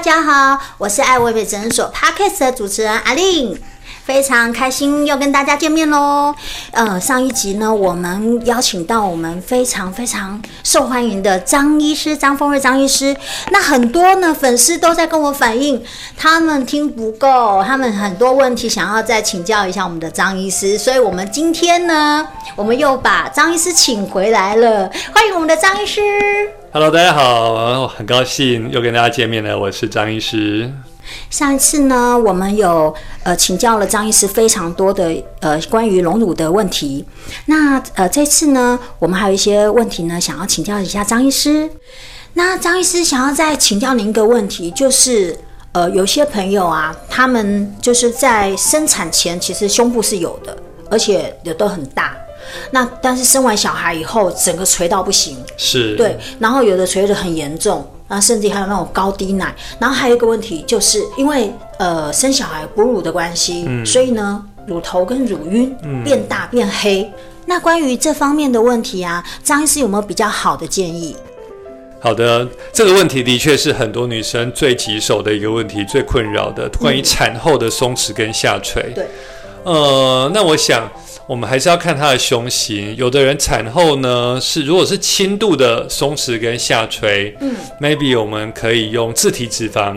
大家好，我是爱惟美诊所 Podcast 的主持人阿玲。非常开心又跟大家见面喽！呃，上一集呢，我们邀请到我们非常非常受欢迎的张医师张峰瑞张医师。那很多呢粉丝都在跟我反映，他们听不够，他们很多问题想要再请教一下我们的张医师。所以，我们今天呢，我们又把张医师请回来了。欢迎我们的张医师。Hello，大家好，很高兴又跟大家见面了。我是张医师。上一次呢，我们有呃请教了张医师非常多的呃关于隆乳的问题。那呃这次呢，我们还有一些问题呢，想要请教一下张医师。那张医师想要再请教您一个问题，就是呃有些朋友啊，他们就是在生产前其实胸部是有的，而且也都很大。那但是生完小孩以后，整个垂到不行，是对，然后有的垂的很严重。啊，甚至还有那种高低奶，然后还有一个问题，就是因为呃生小孩哺乳的关系，嗯，所以呢乳头跟乳晕变大变黑。嗯，那关于这方面的问题啊，张医师有没有比较好的建议？好的，这个问题的确是很多女生最棘手的一个问题，最困扰的关于产后的松弛跟下垂。嗯，对，呃，那我想。我们还是要看她的胸型，有的人产后呢是如果是轻度的松弛跟下垂，嗯，maybe 我们可以用自体脂肪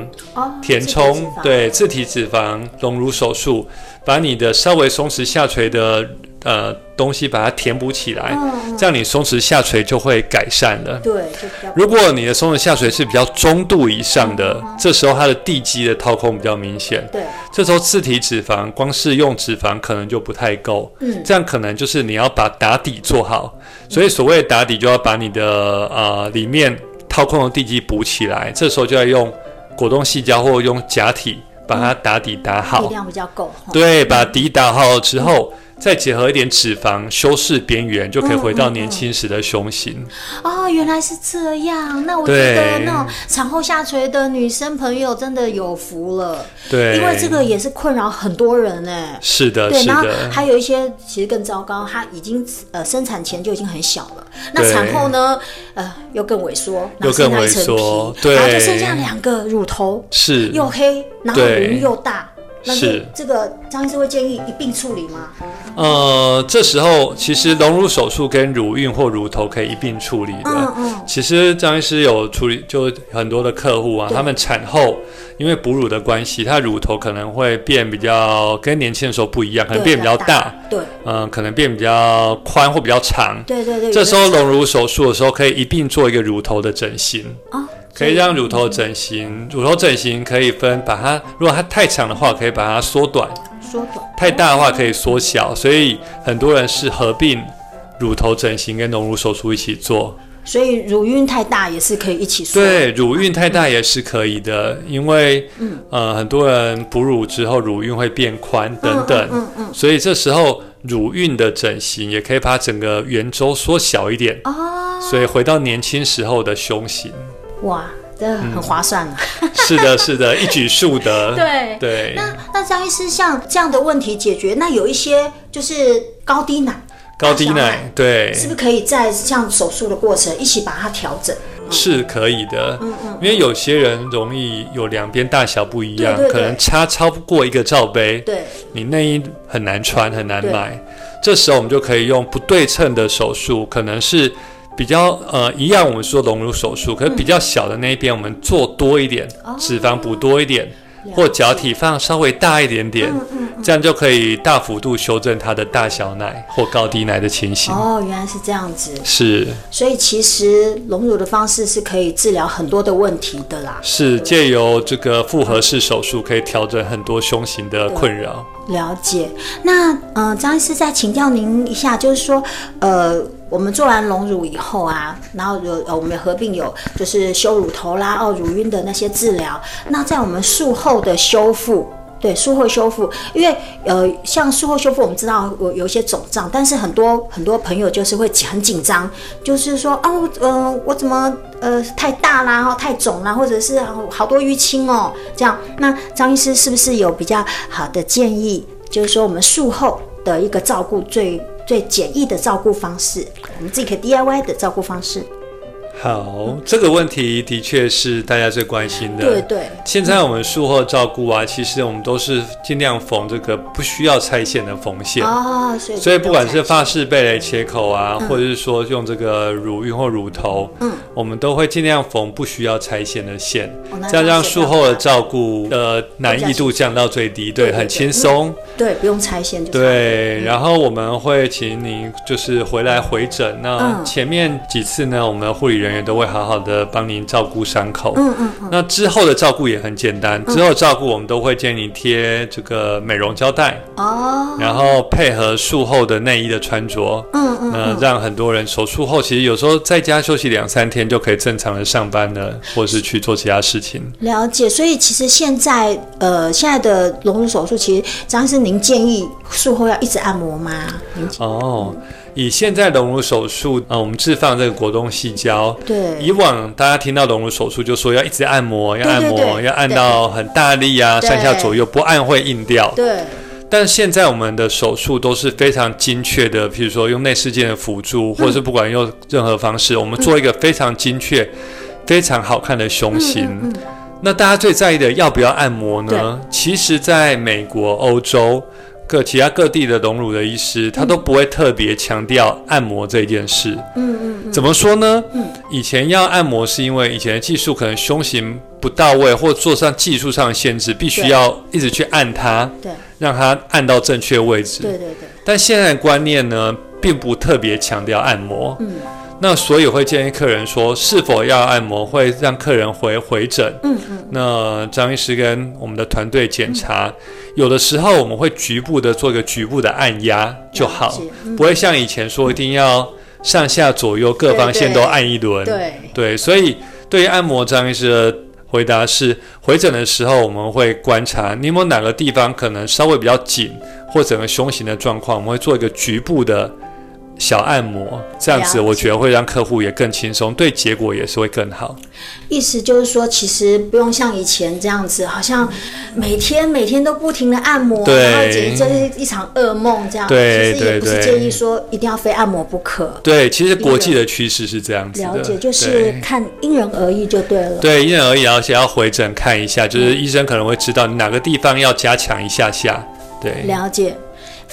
填充，哦，对，自体脂肪隆乳手术，把你的稍微松弛下垂的。呃，东西把它填补起来，嗯，这样你松弛下垂就会改善了。对，如果你的松弛下垂是比较中度以上的，嗯，这时候它的地基的掏空比较明显。对，这时候自体脂肪光是用脂肪可能就不太够。嗯，这样可能就是你要把打底做好。所以所谓的打底，就要把你的呃里面掏空的地基补起来。这时候就要用果冻细胶或用假体把它打底打好，力量比较够。对，把底打好之后。嗯再结合一点脂肪修饰边缘，就可以回到年轻时的胸型。嗯嗯嗯。哦，原来是这样。那我觉得那种产后下垂的女生朋友真的有福了。对，因为这个也是困扰很多人哎。是的，对，然后还有一些其实更糟糕，她已经呃生产前就已经很小了，那产后呢呃又更萎缩，又更萎缩，对，然后就剩下两个乳头，是又黑，然后乳晕又大。那是这个张医师会建议一并处理吗？呃，这时候其实隆乳手术跟乳晕或乳头可以一并处理的。嗯嗯。其实张医师有处理，就很多的客户啊，他们产后因为哺乳的关系，他乳头可能会变比较跟年轻的时候不一样，可能变比较大。对。嗯、呃，可能变比较宽或比较长。对对对。这时候隆乳手术的时候，可以一并做一个乳头的整形。哦可以让乳头整形，乳头整形可以分，把它如果它太长的话，可以把它缩短；缩短太大的话可以缩小。所以很多人是合并乳头整形跟隆乳手术一起做。所以乳晕太大也是可以一起缩。对，乳晕太大也是可以的，因为嗯呃很多人哺乳之后乳晕会变宽等等，嗯嗯，所以这时候乳晕的整形也可以把整个圆周缩小一点哦，所以回到年轻时候的胸型。哇，这很划算啊！嗯、是的，是的，一举数得。对对。那那张医师像这样的问题解决，那有一些就是高低奶，高低奶，对，是不是可以在像手术的过程一起把它调整？是可以的，嗯嗯，因为有些人容易有两边大小不一样，对对对，可能差超不过一个罩杯，对，你内衣很难穿，很难买。这时候我们就可以用不对称的手术，可能是。比较呃一样，我们说隆乳手术，可是比较小的那一边，我们做多一点，嗯、脂肪补多一点，哦、或假体放稍微大一点点，嗯嗯嗯、这样就可以大幅度修正它的大小奶或高低奶的情形。哦，原来是这样子。是。所以其实隆乳的方式是可以治疗很多的问题的啦。是借由这个复合式手术，可以调整很多胸型的困扰。了解。那呃，张医师再请教您一下，就是说呃。我们做完隆乳以后啊，然后有呃，我们合并有就是修乳头啦，哦，乳晕的那些治疗。那在我们术后的修复，对，术后修复，因为呃，像术后修复，我们知道有有一些肿胀，但是很多很多朋友就是会很紧张，就是说哦，呃，我怎么呃太大啦，哦，太肿啦，或者是好多淤青哦，这样。那张医师是不是有比较好的建议？就是说我们术后的一个照顾最最简易的照顾方式，我们自己可以 DIY 的照顾方式。好，这个问题的确是大家最关心的。对对。现在我们术后照顾啊，其实我们都是尽量缝这个不需要拆线的缝线。哦，所以所以不管是发式贝雷切口啊，或者是说用这个乳晕或乳头，嗯，我们都会尽量缝不需要拆线的线，这样让术后的照顾的难易度降到最低，对，很轻松。对，不用拆线就。对，然后我们会请您就是回来回诊。那前面几次呢，我们的护理人员都会好好的帮您照顾伤口。嗯嗯嗯。那之后的照顾也很简单，之后照顾我们都会建议你贴这个美容胶带。哦。然后配合术后的内衣的穿着。嗯嗯。那让很多人手术后其实有时候在家休息两三天就可以正常的上班了，或是去做其他事情。了解，所以其实现在呃现在的隆乳手术，其实张医师您建议术后要一直按摩吗？哦。以现在隆乳手术，呃，我们置放这个果冻细胶。对。以往大家听到隆乳手术，就说要一直按摩，要按摩，对对对，要按到很大力啊，上下左右，不按会硬掉。对。但现在我们的手术都是非常精确的，譬如说用内视镜的辅助，嗯、或者是不管用任何方式，我们做一个非常精确、嗯、非常好看的胸型。那大家最在意的要不要按摩呢？其实，在美国、欧洲。各其他各地的隆乳的医师，他都不会特别强调按摩这件事。嗯嗯，嗯，怎么说呢？嗯，以前要按摩是因为以前的技术可能胸型不到位，或做上技术上的限制，必须要一直去按它，对，让它按到正确位置。对对对。但现在的观念呢，并不特别强调按摩。嗯。那所以会建议客人说，是否要按摩，会让客人回回诊。嗯嗯。那张医师跟我们的团队检查，嗯、有的时候我们会局部的做一个局部的按压就好，嗯、不会像以前说一定要上下左右各方线都按一轮。对对，对。所以对于按摩，张医师的回答是：回诊的时候我们会观察你有没有哪个地方可能稍微比较紧，或整个胸型的状况，我们会做一个局部的。小按摩这样子，我觉得会让客户也更轻松，对结果也是会更好。意思就是说，其实不用像以前这样子，好像每天每天都不停的按摩，对然后简直这是一场噩梦这样。对，其实也不是建议说一定要非按摩不可。对，其实国际的趋势是这样子的。了解，就是看因人而异就对了。对，因人而异，而且要回诊看一下，就是医生可能会知道你哪个地方要加强一下下。对，了解。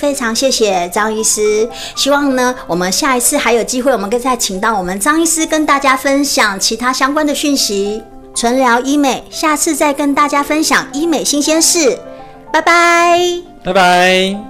非常谢谢张医师，希望呢，我们下一次还有机会，我们再请到我们张医师跟大家分享其他相关的讯息。纯聊医美，下次再跟大家分享医美新鲜事。拜拜，拜拜。